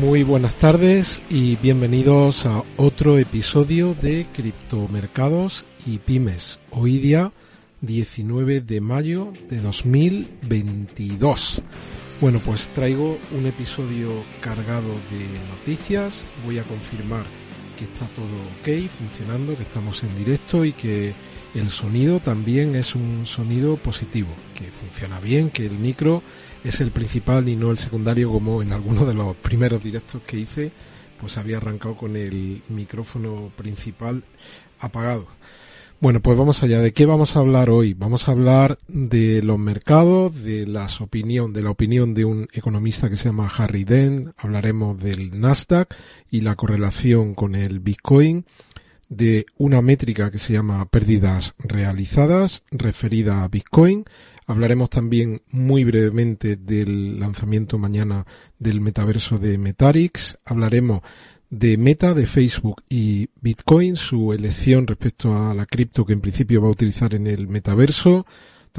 Muy buenas tardes y bienvenidos a otro episodio de Criptomercados y Pymes. Hoy día 19 de mayo de 2022. Bueno, pues traigo un episodio cargado de noticias. Voy a confirmar que está todo ok, funcionando, que estamos en directo y que el sonido también es un sonido positivo, que funciona bien, que el micro es el principal y no el secundario como en algunos de los primeros directos que hice, pues había arrancado con el micrófono principal apagado. Bueno, pues vamos allá. ¿De qué vamos a hablar hoy? Vamos a hablar de los mercados, de las opinión, de la opinión de un economista que se llama Harry Dent. Hablaremos del Nasdaq y la correlación con el Bitcoin de una métrica que se llama pérdidas realizadas referida a Bitcoin. Hablaremos también muy brevemente del lanzamiento mañana del metaverso de Metarix. Hablaremos de Meta, de Facebook y Bitcoin, su elección respecto a la cripto que en principio va a utilizar en el metaverso.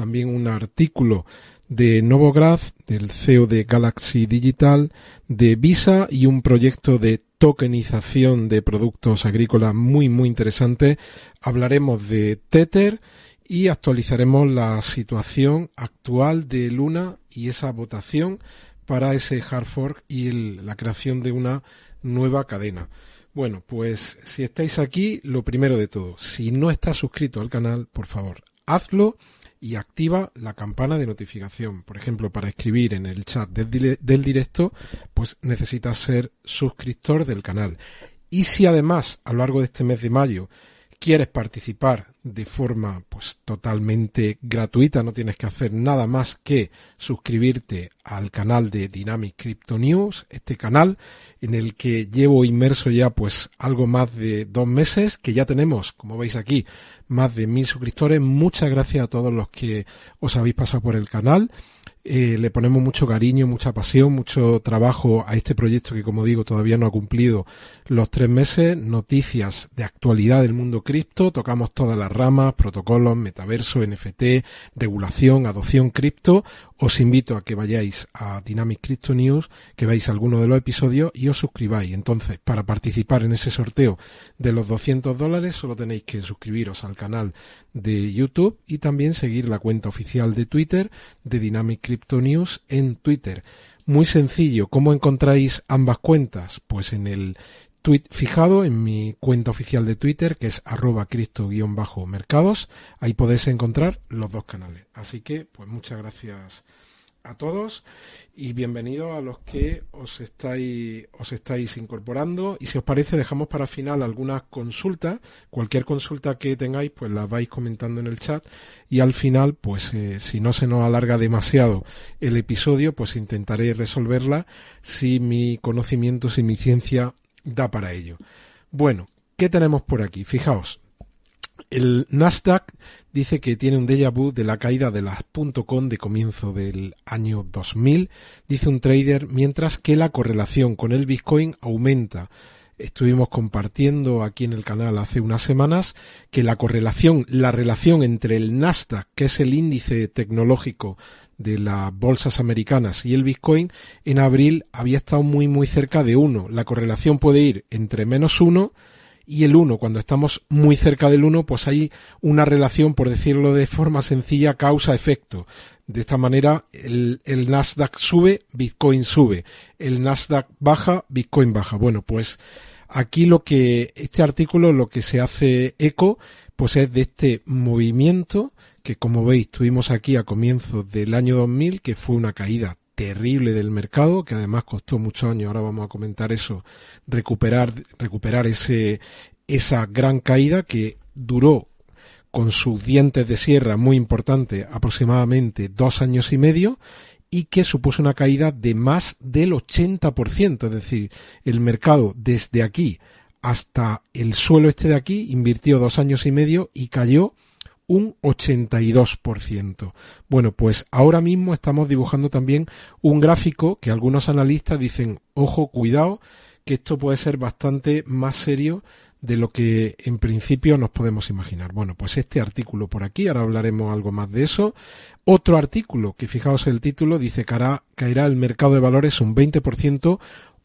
También un artículo de Novograd, del CEO de Galaxy Digital, de Visa y un proyecto de tokenización de productos agrícolas muy muy interesante. Hablaremos de Tether y actualizaremos la situación actual de Luna y esa votación para ese hard fork y la creación de una nueva cadena. Bueno, pues si estáis aquí, lo primero de todo, si no estás suscrito al canal, por favor, hazlo y activa la campana de notificación. Por ejemplo, para escribir en el chat del, directo, pues necesitas ser suscriptor del canal. Y si además a lo largo de este mes de mayo quieres participar de forma pues totalmente gratuita, no tienes que hacer nada más que suscribirte al canal de Dynamic Crypto News, este canal en el que llevo inmerso ya pues algo más de dos meses, que ya tenemos, como veis aquí, más de mil suscriptores. Muchas gracias a todos los que os habéis pasado por el canal. Eh, le ponemos mucho cariño, mucha pasión, mucho trabajo a este proyecto que, como digo, todavía no ha cumplido los tres meses. Noticias de actualidad del mundo cripto, tocamos todas las ramas, protocolos, metaverso, NFT, regulación, adopción cripto. Os invito a que vayáis a Dynamic Crypto News, que veáis alguno de los episodios y os suscribáis. Entonces, para participar en ese sorteo de los 200 dólares, solo tenéis que suscribiros al canal de YouTube y también seguir la cuenta oficial de Twitter de Dynamic Crypto News en Twitter. Muy sencillo, ¿cómo encontráis ambas cuentas? Pues en el fijado en mi cuenta oficial de Twitter, que es arroba cristo-mercados. Ahí podéis encontrar los dos canales. Así que, pues muchas gracias a todos y bienvenidos a los que os estáis os estáis incorporando y si os parece dejamos para final algunas consultas cualquier consulta que tengáis pues las vais comentando en el chat y al final pues eh, si no se nos alarga demasiado el episodio pues intentaré resolverla si mi conocimiento si mi ciencia da para ello. Bueno, ¿qué tenemos por aquí? Fijaos, el Nasdaq dice que tiene un déjà vu de la caída de las .com de comienzo del año 2000, dice un trader, mientras que la correlación con el Bitcoin aumenta. Estuvimos compartiendo aquí en el canal hace unas semanas que la correlación, la relación entre el Nasdaq, que es el índice tecnológico de las bolsas americanas y el Bitcoin, en abril había estado muy muy cerca de uno. La correlación puede ir entre menos uno y el 1, cuando estamos muy cerca del 1, pues hay una relación, por decirlo de forma sencilla, causa-efecto. De esta manera, el, el, Nasdaq sube, Bitcoin sube. El Nasdaq baja, Bitcoin baja. Bueno, pues aquí lo que, este artículo lo que se hace eco, pues es de este movimiento que como veis tuvimos aquí a comienzos del año 2000, que fue una caída terrible del mercado, que además costó muchos años, ahora vamos a comentar eso, recuperar, recuperar ese, esa gran caída que duró con sus dientes de sierra muy importante aproximadamente dos años y medio y que supuso una caída de más del 80%, es decir, el mercado desde aquí hasta el suelo este de aquí invirtió dos años y medio y cayó un 82%. Bueno, pues ahora mismo estamos dibujando también un gráfico que algunos analistas dicen, ojo, cuidado, que esto puede ser bastante más serio de lo que en principio nos podemos imaginar. Bueno, pues este artículo por aquí, ahora hablaremos algo más de eso. Otro artículo que fijaos el título dice que caerá el mercado de valores un 20%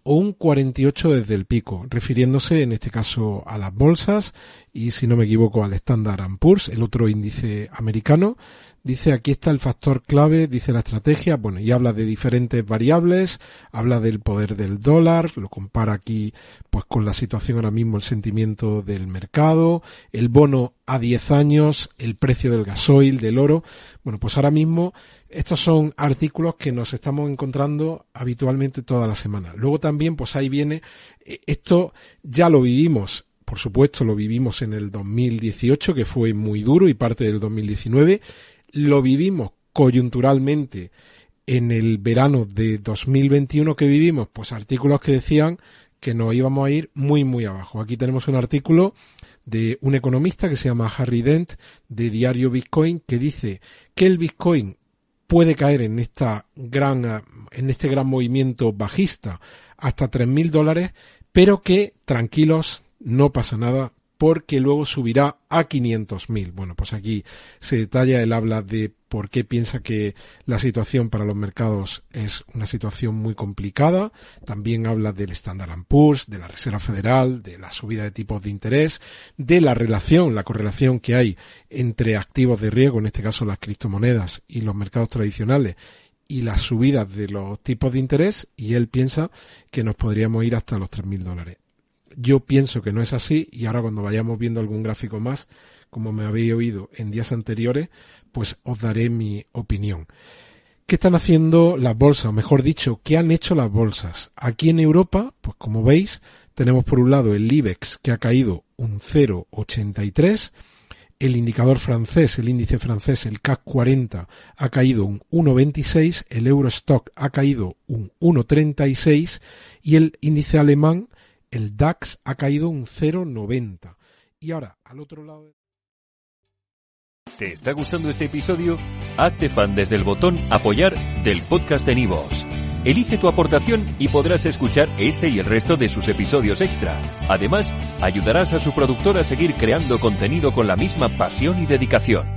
o un 48 desde el pico, refiriéndose en este caso a las bolsas y si no me equivoco al Standard Poor's, el otro índice americano, Dice aquí está el factor clave, dice la estrategia, bueno, y habla de diferentes variables, habla del poder del dólar, lo compara aquí pues con la situación ahora mismo, el sentimiento del mercado, el bono a 10 años, el precio del gasoil, del oro. Bueno, pues ahora mismo estos son artículos que nos estamos encontrando habitualmente toda la semana. Luego también pues ahí viene, eh, esto ya lo vivimos por supuesto lo vivimos en el 2018, que fue muy duro, y parte del 2019, lo vivimos coyunturalmente en el verano de 2021 que vivimos, pues artículos que decían que nos íbamos a ir muy muy abajo. Aquí tenemos un artículo de un economista que se llama Harry Dent de Diario Bitcoin que dice que el Bitcoin puede caer en esta gran en este gran movimiento bajista hasta 3.000 dólares, pero que tranquilos, no pasa nada, porque luego subirá a 500.000. Bueno, pues aquí se detalla, él habla de por qué piensa que la situación para los mercados es una situación muy complicada. También habla del Standard Poor's, de la Reserva Federal, de la subida de tipos de interés, de la relación, la correlación que hay entre activos de riesgo, en este caso las criptomonedas y los mercados tradicionales y las subidas de los tipos de interés y él piensa que nos podríamos ir hasta los 3.000 dólares. Yo pienso que no es así y ahora cuando vayamos viendo algún gráfico más, como me habéis oído en días anteriores, pues os daré mi opinión. ¿Qué están haciendo las bolsas? O mejor dicho, ¿qué han hecho las bolsas? Aquí en Europa, pues como veis, tenemos por un lado el IBEX que ha caído un 0,83, el indicador francés, el índice francés, el CAC 40, ha caído un 1,26, el Eurostock ha caído un 1,36 y el índice alemán el DAX ha caído un 0,90. Y ahora, al otro lado... ¿Te está gustando este episodio? Hazte fan desde el botón apoyar del podcast de Nivos. Elige tu aportación y podrás escuchar este y el resto de sus episodios extra. Además, ayudarás a su productor a seguir creando contenido con la misma pasión y dedicación.